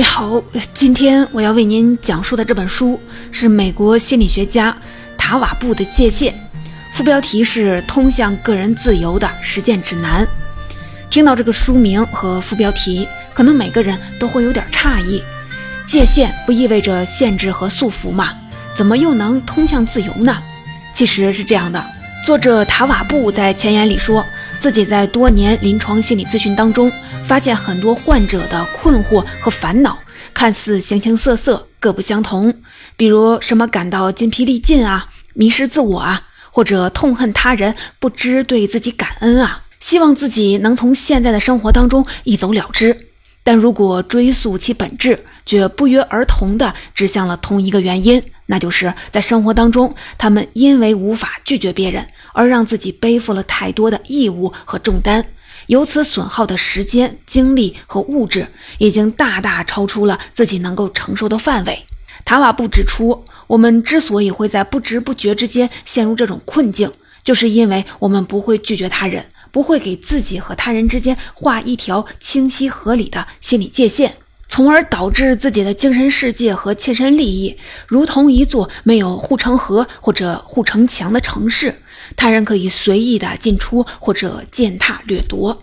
你好，今天我要为您讲述的这本书是美国心理学家塔瓦布的《界限》，副标题是《通向个人自由的实践指南》。听到这个书名和副标题，可能每个人都会有点诧异：界限不意味着限制和束缚吗？怎么又能通向自由呢？其实是这样的，作者塔瓦布在前言里说。自己在多年临床心理咨询当中，发现很多患者的困惑和烦恼看似形形色色、各不相同。比如什么感到筋疲力尽啊，迷失自我啊，或者痛恨他人，不知对自己感恩啊，希望自己能从现在的生活当中一走了之。但如果追溯其本质，却不约而同地指向了同一个原因，那就是在生活当中，他们因为无法拒绝别人。而让自己背负了太多的义务和重担，由此损耗的时间、精力和物质，已经大大超出了自己能够承受的范围。塔瓦布指出，我们之所以会在不知不觉之间陷入这种困境，就是因为我们不会拒绝他人，不会给自己和他人之间画一条清晰合理的心理界限。从而导致自己的精神世界和切身利益，如同一座没有护城河或者护城墙的城市，他人可以随意的进出或者践踏掠夺。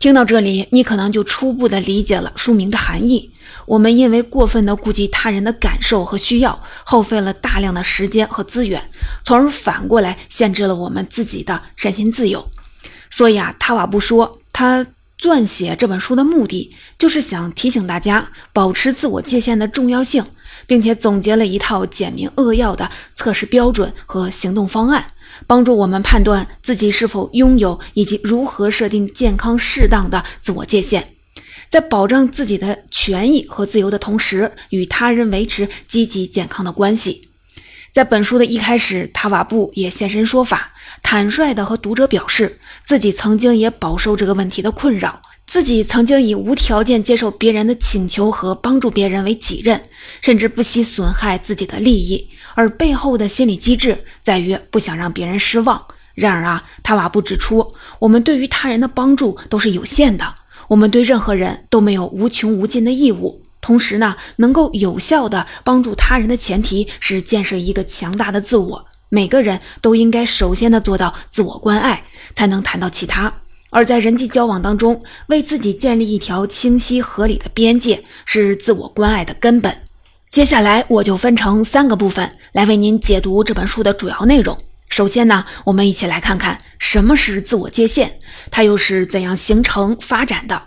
听到这里，你可能就初步的理解了书名的含义。我们因为过分的顾及他人的感受和需要，耗费了大量的时间和资源，从而反过来限制了我们自己的身心自由。所以啊，塔瓦布说他。撰写这本书的目的，就是想提醒大家保持自我界限的重要性，并且总结了一套简明扼要的测试标准和行动方案，帮助我们判断自己是否拥有以及如何设定健康适当的自我界限，在保障自己的权益和自由的同时，与他人维持积极健康的关系。在本书的一开始，塔瓦布也现身说法，坦率地和读者表示，自己曾经也饱受这个问题的困扰，自己曾经以无条件接受别人的请求和帮助别人为己任，甚至不惜损害自己的利益，而背后的心理机制在于不想让别人失望。然而啊，塔瓦布指出，我们对于他人的帮助都是有限的，我们对任何人都没有无穷无尽的义务。同时呢，能够有效的帮助他人的前提是建设一个强大的自我。每个人都应该首先的做到自我关爱，才能谈到其他。而在人际交往当中，为自己建立一条清晰合理的边界，是自我关爱的根本。接下来我就分成三个部分来为您解读这本书的主要内容。首先呢，我们一起来看看什么是自我界限，它又是怎样形成发展的。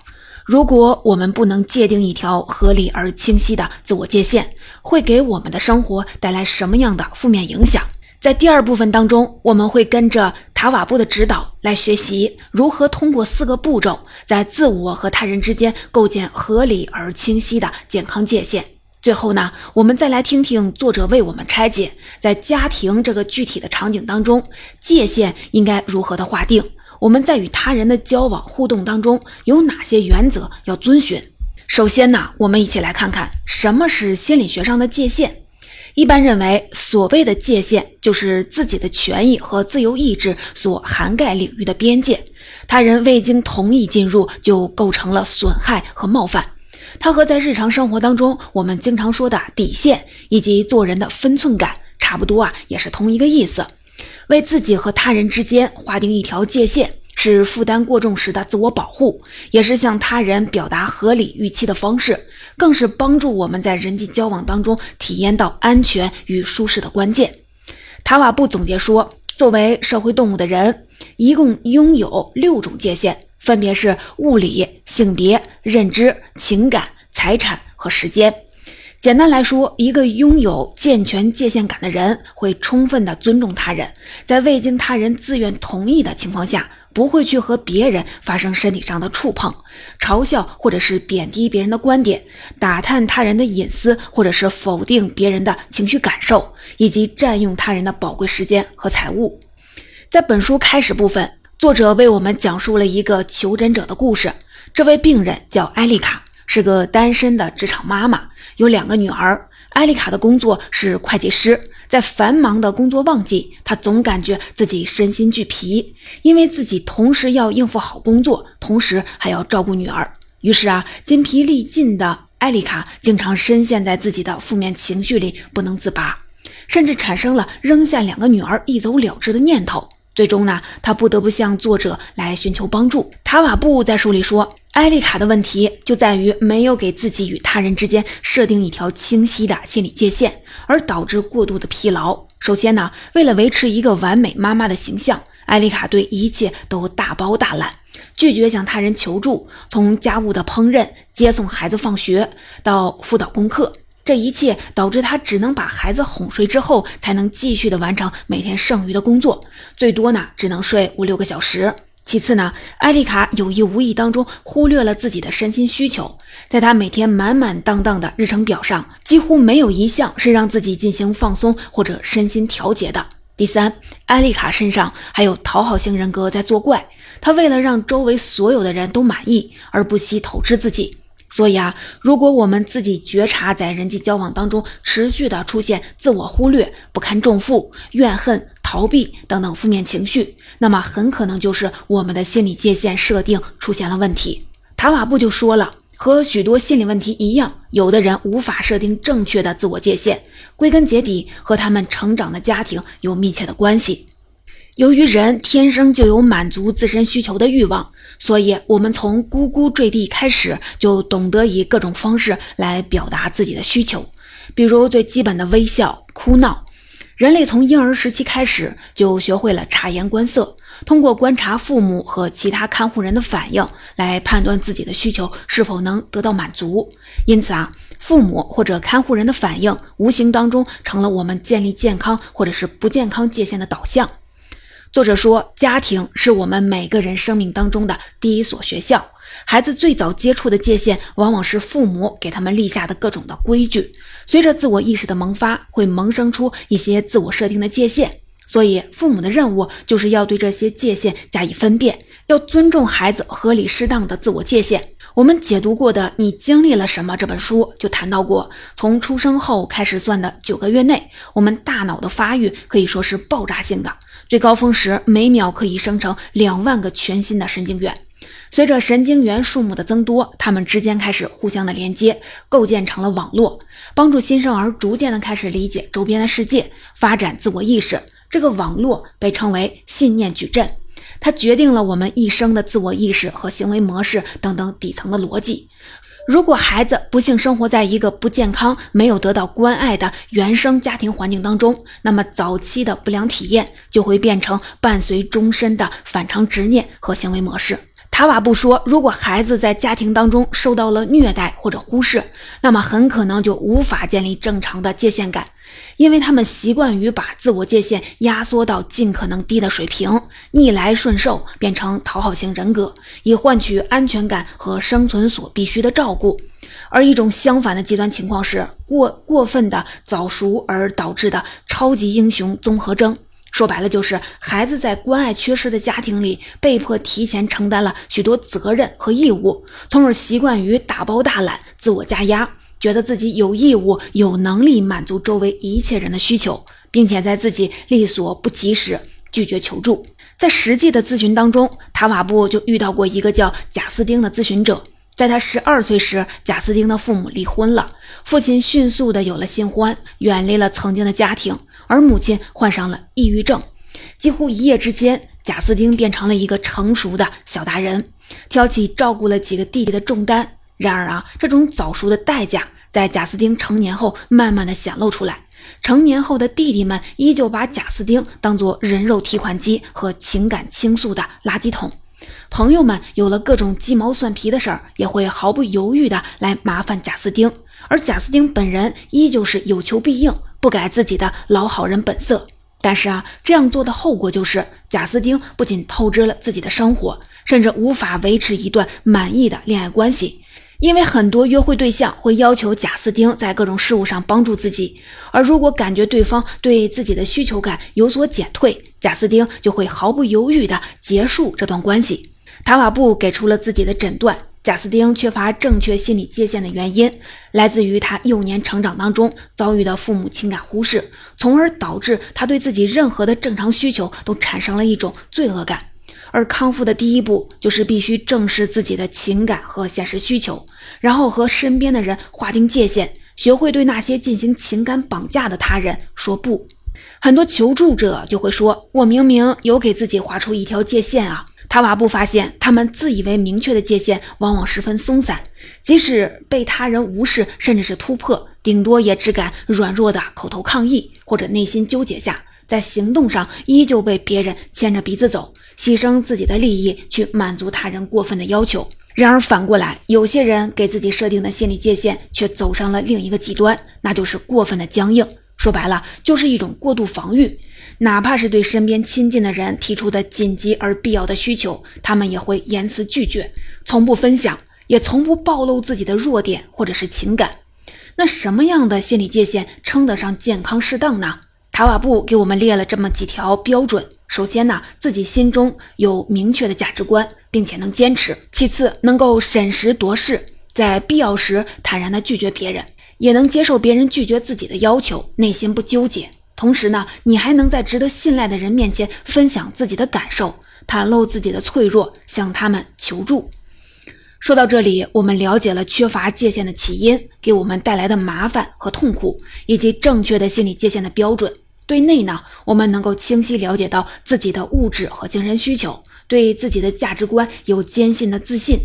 如果我们不能界定一条合理而清晰的自我界限，会给我们的生活带来什么样的负面影响？在第二部分当中，我们会跟着塔瓦布的指导来学习如何通过四个步骤，在自我和他人之间构建合理而清晰的健康界限。最后呢，我们再来听听作者为我们拆解，在家庭这个具体的场景当中，界限应该如何的划定。我们在与他人的交往互动当中有哪些原则要遵循？首先呢，我们一起来看看什么是心理学上的界限。一般认为，所谓的界限就是自己的权益和自由意志所涵盖领域的边界，他人未经同意进入就构成了损害和冒犯。它和在日常生活当中我们经常说的底线以及做人的分寸感差不多啊，也是同一个意思。为自己和他人之间划定一条界限，是负担过重时的自我保护，也是向他人表达合理预期的方式，更是帮助我们在人际交往当中体验到安全与舒适的关键。塔瓦布总结说，作为社会动物的人，一共拥有六种界限，分别是物理、性别、认知、情感、财产和时间。简单来说，一个拥有健全界限感的人，会充分的尊重他人，在未经他人自愿同意的情况下，不会去和别人发生身体上的触碰、嘲笑或者是贬低别人的观点、打探他人的隐私，或者是否定别人的情绪感受，以及占用他人的宝贵时间和财物。在本书开始部分，作者为我们讲述了一个求诊者的故事。这位病人叫艾丽卡。是个单身的职场妈妈，有两个女儿。艾丽卡的工作是会计师，在繁忙的工作旺季，她总感觉自己身心俱疲，因为自己同时要应付好工作，同时还要照顾女儿。于是啊，筋疲力尽的艾丽卡经常深陷在自己的负面情绪里不能自拔，甚至产生了扔下两个女儿一走了之的念头。最终呢，他不得不向作者来寻求帮助。塔瓦布在书里说，艾丽卡的问题就在于没有给自己与他人之间设定一条清晰的心理界限，而导致过度的疲劳。首先呢，为了维持一个完美妈妈的形象，艾丽卡对一切都大包大揽，拒绝向他人求助，从家务的烹饪、接送孩子放学到辅导功课。这一切导致他只能把孩子哄睡之后，才能继续的完成每天剩余的工作，最多呢只能睡五六个小时。其次呢，艾丽卡有意无意当中忽略了自己的身心需求，在她每天满满当当的日程表上，几乎没有一项是让自己进行放松或者身心调节的。第三，艾丽卡身上还有讨好型人格在作怪，她为了让周围所有的人都满意，而不惜透支自己。所以啊，如果我们自己觉察在人际交往当中持续的出现自我忽略、不堪重负、怨恨、逃避等等负面情绪，那么很可能就是我们的心理界限设定出现了问题。塔瓦布就说了，和许多心理问题一样，有的人无法设定正确的自我界限，归根结底和他们成长的家庭有密切的关系。由于人天生就有满足自身需求的欲望，所以我们从呱呱坠地开始就懂得以各种方式来表达自己的需求，比如最基本的微笑、哭闹。人类从婴儿时期开始就学会了察言观色，通过观察父母和其他看护人的反应来判断自己的需求是否能得到满足。因此啊，父母或者看护人的反应无形当中成了我们建立健康或者是不健康界限的导向。作者说，家庭是我们每个人生命当中的第一所学校。孩子最早接触的界限，往往是父母给他们立下的各种的规矩。随着自我意识的萌发，会萌生出一些自我设定的界限。所以，父母的任务就是要对这些界限加以分辨，要尊重孩子合理适当的自我界限。我们解读过的《你经历了什么》这本书就谈到过，从出生后开始算的九个月内，我们大脑的发育可以说是爆炸性的。最高峰时，每秒可以生成两万个全新的神经元。随着神经元数目的增多，它们之间开始互相的连接，构建成了网络，帮助新生儿逐渐的开始理解周边的世界，发展自我意识。这个网络被称为信念矩阵，它决定了我们一生的自我意识和行为模式等等底层的逻辑。如果孩子不幸生活在一个不健康、没有得到关爱的原生家庭环境当中，那么早期的不良体验就会变成伴随终身的反常执念和行为模式。塔瓦布说，如果孩子在家庭当中受到了虐待或者忽视，那么很可能就无法建立正常的界限感。因为他们习惯于把自我界限压缩到尽可能低的水平，逆来顺受，变成讨好型人格，以换取安全感和生存所必须的照顾。而一种相反的极端情况是过过分的早熟而导致的超级英雄综合征。说白了，就是孩子在关爱缺失的家庭里，被迫提前承担了许多责任和义务，从而习惯于大包大揽、自我加压。觉得自己有义务、有能力满足周围一切人的需求，并且在自己力所不及时拒绝求助。在实际的咨询当中，塔瓦布就遇到过一个叫贾斯丁的咨询者。在他十二岁时，贾斯丁的父母离婚了，父亲迅速的有了新欢，远离了曾经的家庭，而母亲患上了抑郁症。几乎一夜之间，贾斯丁变成了一个成熟的小大人，挑起照顾了几个弟弟的重担。然而啊，这种早熟的代价在贾斯汀成年后慢慢的显露出来。成年后的弟弟们依旧把贾斯汀当作人肉提款机和情感倾诉的垃圾桶。朋友们有了各种鸡毛蒜皮的事儿，也会毫不犹豫的来麻烦贾斯汀。而贾斯汀本人依旧是有求必应，不改自己的老好人本色。但是啊，这样做的后果就是贾斯汀不仅透支了自己的生活，甚至无法维持一段满意的恋爱关系。因为很多约会对象会要求贾斯汀在各种事务上帮助自己，而如果感觉对方对自己的需求感有所减退，贾斯汀就会毫不犹豫地结束这段关系。塔瓦布给出了自己的诊断：贾斯汀缺乏正确心理界限的原因，来自于他幼年成长当中遭遇的父母情感忽视，从而导致他对自己任何的正常需求都产生了一种罪恶感。而康复的第一步就是必须正视自己的情感和现实需求，然后和身边的人划定界限，学会对那些进行情感绑架的他人说不。很多求助者就会说：“我明明有给自己划出一条界限啊。”塔瓦布发现，他们自以为明确的界限往往十分松散，即使被他人无视，甚至是突破，顶多也只敢软弱的口头抗议，或者内心纠结下，在行动上依旧被别人牵着鼻子走，牺牲自己的利益去满足他人过分的要求。然而反过来，有些人给自己设定的心理界限却走上了另一个极端，那就是过分的僵硬。说白了，就是一种过度防御。哪怕是对身边亲近的人提出的紧急而必要的需求，他们也会言辞拒绝，从不分享，也从不暴露自己的弱点或者是情感。那什么样的心理界限称得上健康适当呢？塔瓦布给我们列了这么几条标准：首先呢，自己心中有明确的价值观，并且能坚持；其次，能够审时度势，在必要时坦然地拒绝别人。也能接受别人拒绝自己的要求，内心不纠结。同时呢，你还能在值得信赖的人面前分享自己的感受，袒露自己的脆弱，向他们求助。说到这里，我们了解了缺乏界限的起因，给我们带来的麻烦和痛苦，以及正确的心理界限的标准。对内呢，我们能够清晰了解到自己的物质和精神需求，对自己的价值观有坚信的自信。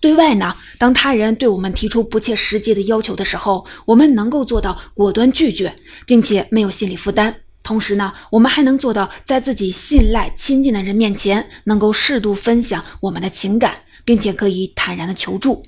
对外呢，当他人对我们提出不切实际的要求的时候，我们能够做到果断拒绝，并且没有心理负担。同时呢，我们还能做到在自己信赖、亲近的人面前，能够适度分享我们的情感，并且可以坦然的求助。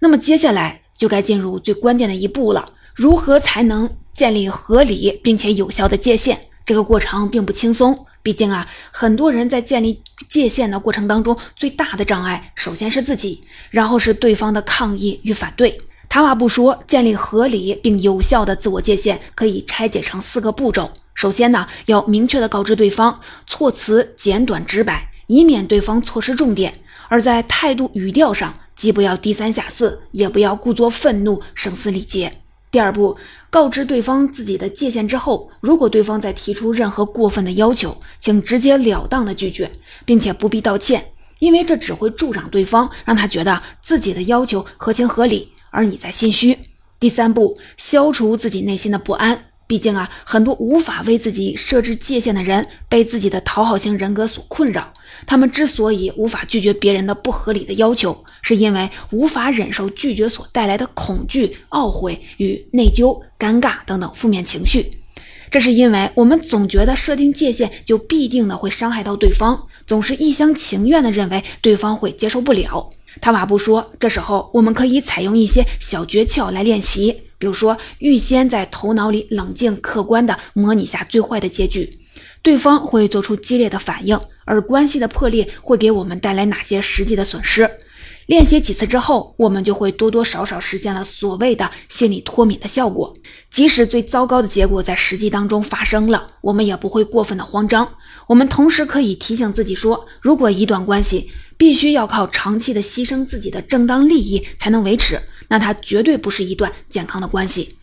那么接下来就该进入最关键的一步了：如何才能建立合理并且有效的界限？这个过程并不轻松。毕竟啊，很多人在建立界限的过程当中，最大的障碍首先是自己，然后是对方的抗议与反对。塔瓦布说，建立合理并有效的自我界限可以拆解成四个步骤。首先呢，要明确的告知对方，措辞简短直白，以免对方错失重点；而在态度语调上，既不要低三下四，也不要故作愤怒、声嘶力竭。第二步，告知对方自己的界限之后，如果对方再提出任何过分的要求，请直截了当的拒绝，并且不必道歉，因为这只会助长对方，让他觉得自己的要求合情合理，而你在心虚。第三步，消除自己内心的不安。毕竟啊，很多无法为自己设置界限的人，被自己的讨好型人格所困扰。他们之所以无法拒绝别人的不合理的要求，是因为无法忍受拒绝所带来的恐惧、懊悔与内疚、尴尬等等负面情绪。这是因为我们总觉得设定界限就必定的会伤害到对方，总是一厢情愿的认为对方会接受不了。塔瓦布说，这时候我们可以采用一些小诀窍来练习。比如说，预先在头脑里冷静客观地模拟下最坏的结局，对方会做出激烈的反应，而关系的破裂会给我们带来哪些实际的损失？练习几次之后，我们就会多多少少实现了所谓的心理脱敏的效果。即使最糟糕的结果在实际当中发生了，我们也不会过分的慌张。我们同时可以提醒自己说，如果一段关系必须要靠长期的牺牲自己的正当利益才能维持。那它绝对不是一段健康的关系。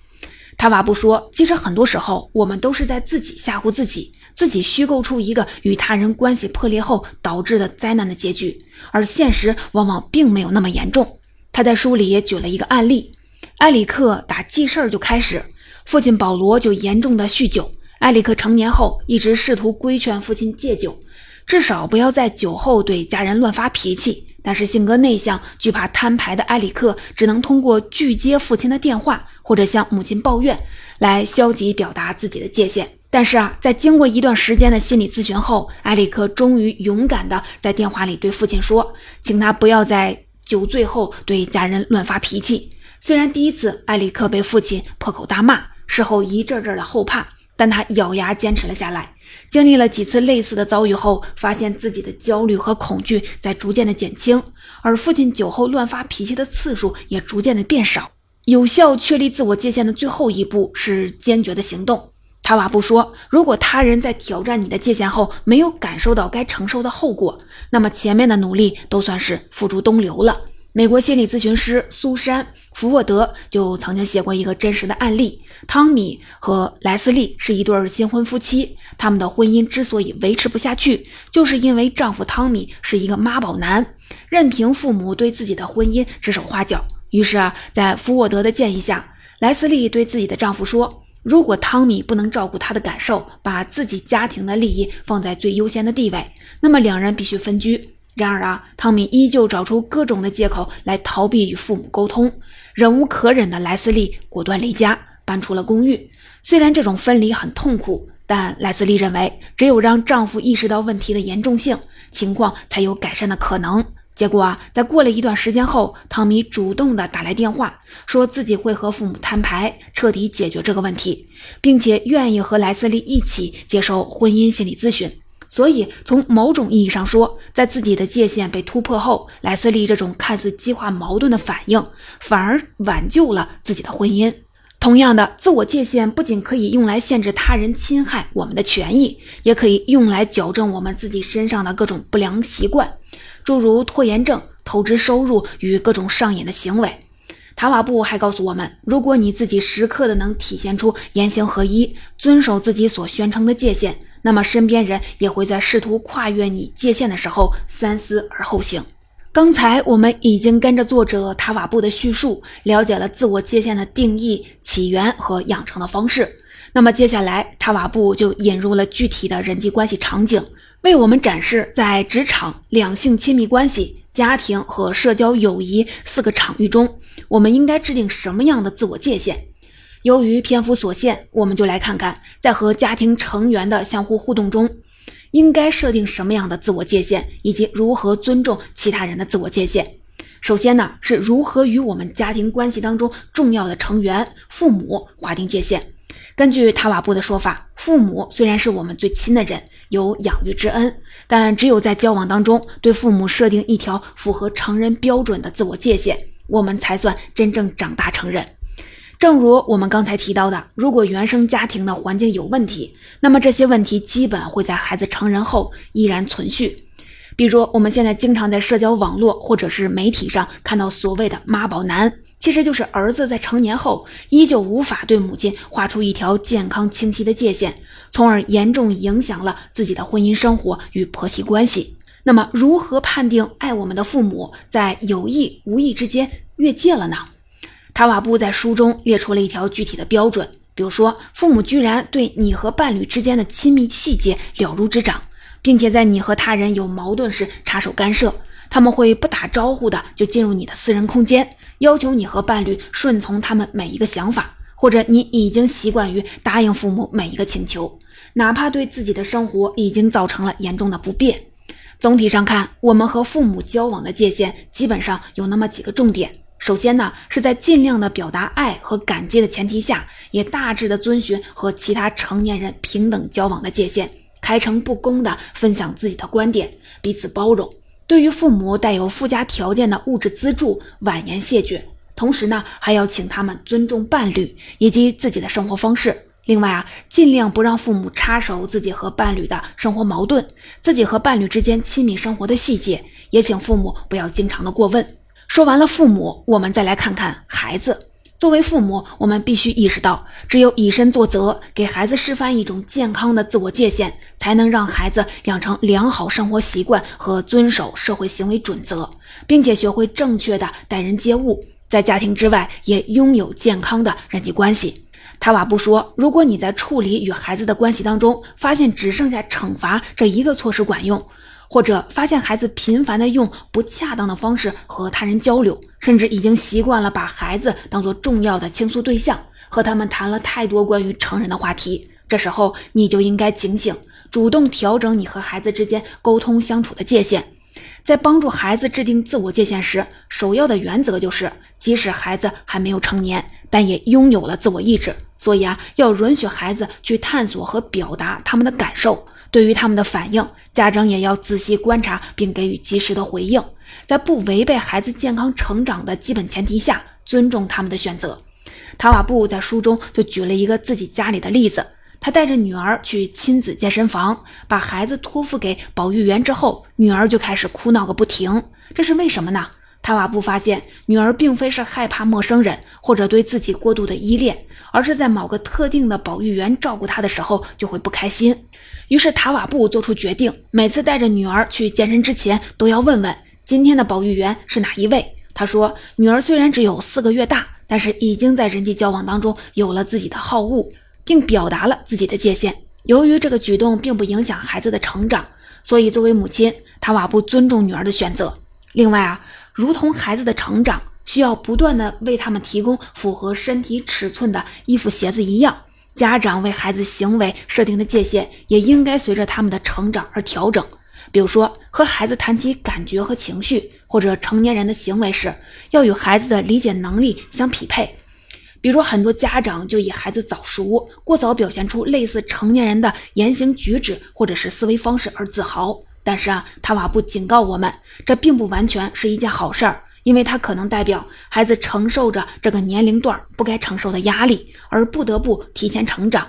塔瓦布说，其实很多时候我们都是在自己吓唬自己，自己虚构出一个与他人关系破裂后导致的灾难的结局，而现实往往并没有那么严重。他在书里也举了一个案例：埃里克打记事儿就开始，父亲保罗就严重的酗酒。埃里克成年后一直试图规劝父亲戒酒，至少不要在酒后对家人乱发脾气。但是性格内向、惧怕摊牌的埃里克，只能通过拒接父亲的电话或者向母亲抱怨，来消极表达自己的界限。但是啊，在经过一段时间的心理咨询后，埃里克终于勇敢地在电话里对父亲说：“请他不要在酒醉后对家人乱发脾气。”虽然第一次埃里克被父亲破口大骂，事后一阵阵的后怕，但他咬牙坚持了下来。经历了几次类似的遭遇后，发现自己的焦虑和恐惧在逐渐的减轻，而父亲酒后乱发脾气的次数也逐渐的变少。有效确立自我界限的最后一步是坚决的行动。塔瓦布说：“如果他人在挑战你的界限后没有感受到该承受的后果，那么前面的努力都算是付诸东流了。美国心理咨询师苏珊·福沃德就曾经写过一个真实的案例：汤米和莱斯利是一对新婚夫妻，他们的婚姻之所以维持不下去，就是因为丈夫汤米是一个妈宝男，任凭父母对自己的婚姻指手画脚。于是啊，在福沃德的建议下，莱斯利对自己的丈夫说：“如果汤米不能照顾他的感受，把自己家庭的利益放在最优先的地位，那么两人必须分居。”然而啊，汤米依旧找出各种的借口来逃避与父母沟通。忍无可忍的莱斯利果断离家，搬出了公寓。虽然这种分离很痛苦，但莱斯利认为，只有让丈夫意识到问题的严重性，情况才有改善的可能。结果啊，在过了一段时间后，汤米主动的打来电话，说自己会和父母摊牌，彻底解决这个问题，并且愿意和莱斯利一起接受婚姻心理咨询。所以，从某种意义上说，在自己的界限被突破后，莱斯利这种看似激化矛盾的反应，反而挽救了自己的婚姻。同样的，自我界限不仅可以用来限制他人侵害我们的权益，也可以用来矫正我们自己身上的各种不良习惯，诸如拖延症、透支收入与各种上瘾的行为。塔瓦布还告诉我们，如果你自己时刻的能体现出言行合一，遵守自己所宣称的界限。那么，身边人也会在试图跨越你界限的时候三思而后行。刚才我们已经跟着作者塔瓦布的叙述，了解了自我界限的定义、起源和养成的方式。那么，接下来塔瓦布就引入了具体的人际关系场景，为我们展示在职场、两性亲密关系、家庭和社交友谊四个场域中，我们应该制定什么样的自我界限。由于篇幅所限，我们就来看看，在和家庭成员的相互互动中，应该设定什么样的自我界限，以及如何尊重其他人的自我界限。首先呢，是如何与我们家庭关系当中重要的成员父母划定界限。根据塔瓦布的说法，父母虽然是我们最亲的人，有养育之恩，但只有在交往当中对父母设定一条符合成人标准的自我界限，我们才算真正长大成人。正如我们刚才提到的，如果原生家庭的环境有问题，那么这些问题基本会在孩子成人后依然存续。比如，我们现在经常在社交网络或者是媒体上看到所谓的“妈宝男”，其实就是儿子在成年后依旧无法对母亲画出一条健康清晰的界限，从而严重影响了自己的婚姻生活与婆媳关系。那么，如何判定爱我们的父母在有意无意之间越界了呢？塔瓦布在书中列出了一条具体的标准，比如说，父母居然对你和伴侣之间的亲密细节了如指掌，并且在你和他人有矛盾时插手干涉。他们会不打招呼的就进入你的私人空间，要求你和伴侣顺从他们每一个想法，或者你已经习惯于答应父母每一个请求，哪怕对自己的生活已经造成了严重的不便。总体上看，我们和父母交往的界限基本上有那么几个重点。首先呢，是在尽量的表达爱和感激的前提下，也大致的遵循和其他成年人平等交往的界限，开诚布公的分享自己的观点，彼此包容。对于父母带有附加条件的物质资助，婉言谢绝。同时呢，还要请他们尊重伴侣以及自己的生活方式。另外啊，尽量不让父母插手自己和伴侣的生活矛盾，自己和伴侣之间亲密生活的细节，也请父母不要经常的过问。说完了父母，我们再来看看孩子。作为父母，我们必须意识到，只有以身作则，给孩子示范一种健康的自我界限，才能让孩子养成良好生活习惯和遵守社会行为准则，并且学会正确的待人接物，在家庭之外也拥有健康的人际关系。塔瓦布说：“如果你在处理与孩子的关系当中，发现只剩下惩罚这一个措施管用。”或者发现孩子频繁的用不恰当的方式和他人交流，甚至已经习惯了把孩子当做重要的倾诉对象，和他们谈了太多关于成人的话题。这时候你就应该警醒，主动调整你和孩子之间沟通相处的界限。在帮助孩子制定自我界限时，首要的原则就是，即使孩子还没有成年，但也拥有了自我意志。所以啊，要允许孩子去探索和表达他们的感受。对于他们的反应，家长也要仔细观察并给予及时的回应，在不违背孩子健康成长的基本前提下，尊重他们的选择。塔瓦布在书中就举了一个自己家里的例子：他带着女儿去亲子健身房，把孩子托付给保育员之后，女儿就开始哭闹个不停。这是为什么呢？塔瓦布发现，女儿并非是害怕陌生人或者对自己过度的依恋，而是在某个特定的保育员照顾她的时候就会不开心。于是塔瓦布做出决定，每次带着女儿去健身之前，都要问问今天的保育员是哪一位。他说，女儿虽然只有四个月大，但是已经在人际交往当中有了自己的好恶，并表达了自己的界限。由于这个举动并不影响孩子的成长，所以作为母亲，塔瓦布尊重女儿的选择。另外啊。如同孩子的成长需要不断的为他们提供符合身体尺寸的衣服鞋子一样，家长为孩子行为设定的界限也应该随着他们的成长而调整。比如说，和孩子谈起感觉和情绪，或者成年人的行为时，要与孩子的理解能力相匹配。比如，很多家长就以孩子早熟、过早表现出类似成年人的言行举止或者是思维方式而自豪。但是啊，塔瓦布警告我们，这并不完全是一件好事儿，因为它可能代表孩子承受着这个年龄段不该承受的压力，而不得不提前成长。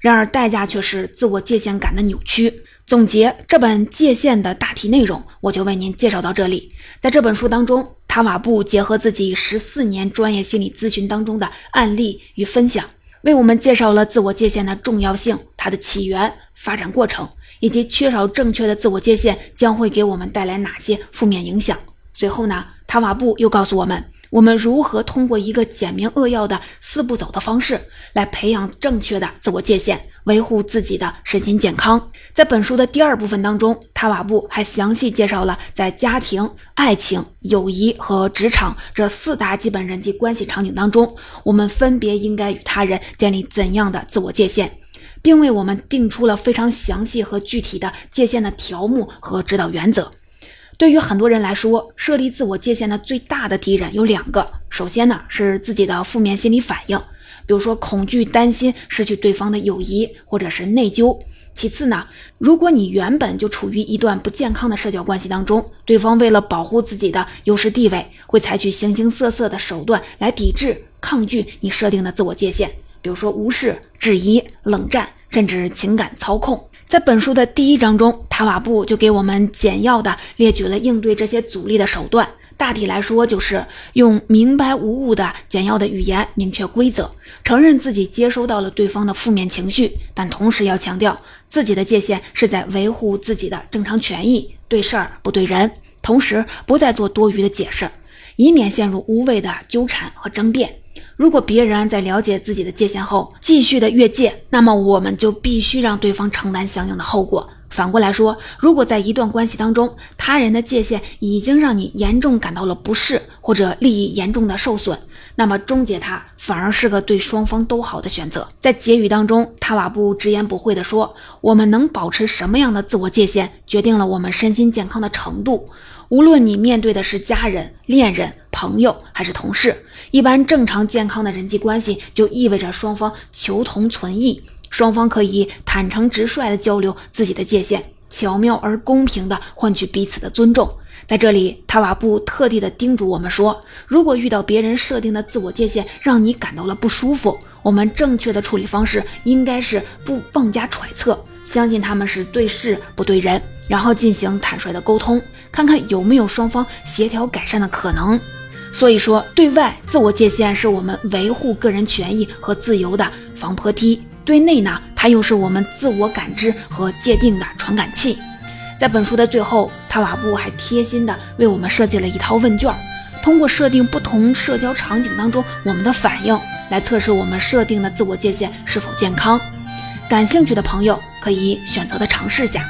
然而，代价却是自我界限感的扭曲。总结这本界限的大体内容，我就为您介绍到这里。在这本书当中，塔瓦布结合自己十四年专业心理咨询当中的案例与分享，为我们介绍了自我界限的重要性、它的起源、发展过程。以及缺少正确的自我界限将会给我们带来哪些负面影响？随后呢，塔瓦布又告诉我们，我们如何通过一个简明扼要的四步走的方式来培养正确的自我界限，维护自己的身心健康。在本书的第二部分当中，塔瓦布还详细介绍了在家庭、爱情、友谊和职场这四大基本人际关系场景当中，我们分别应该与他人建立怎样的自我界限。并为我们定出了非常详细和具体的界限的条目和指导原则。对于很多人来说，设立自我界限的最大的敌人有两个。首先呢，是自己的负面心理反应，比如说恐惧、担心失去对方的友谊，或者是内疚。其次呢，如果你原本就处于一段不健康的社交关系当中，对方为了保护自己的优势地位，会采取形形色色的手段来抵制、抗拒你设定的自我界限。比如说无视、质疑、冷战，甚至情感操控。在本书的第一章中，塔瓦布就给我们简要的列举了应对这些阻力的手段。大体来说，就是用明白无误的简要的语言明确规则，承认自己接收到了对方的负面情绪，但同时要强调自己的界限是在维护自己的正常权益，对事儿不对人，同时不再做多余的解释，以免陷入无谓的纠缠和争辩。如果别人在了解自己的界限后继续的越界，那么我们就必须让对方承担相应的后果。反过来说，如果在一段关系当中，他人的界限已经让你严重感到了不适，或者利益严重的受损，那么终结它反而是个对双方都好的选择。在结语当中，塔瓦布直言不讳地说：“我们能保持什么样的自我界限，决定了我们身心健康的程度。无论你面对的是家人、恋人、朋友还是同事。”一般正常健康的人际关系就意味着双方求同存异，双方可以坦诚直率地交流自己的界限，巧妙而公平地换取彼此的尊重。在这里，塔瓦布特地地叮嘱我们说，如果遇到别人设定的自我界限让你感到了不舒服，我们正确的处理方式应该是不妄加揣测，相信他们是对事不对人，然后进行坦率的沟通，看看有没有双方协调改善的可能。所以说，对外自我界限是我们维护个人权益和自由的防坡梯；对内呢，它又是我们自我感知和界定的传感器。在本书的最后，塔瓦布还贴心的为我们设计了一套问卷，通过设定不同社交场景当中我们的反应，来测试我们设定的自我界限是否健康。感兴趣的朋友可以选择的尝试下。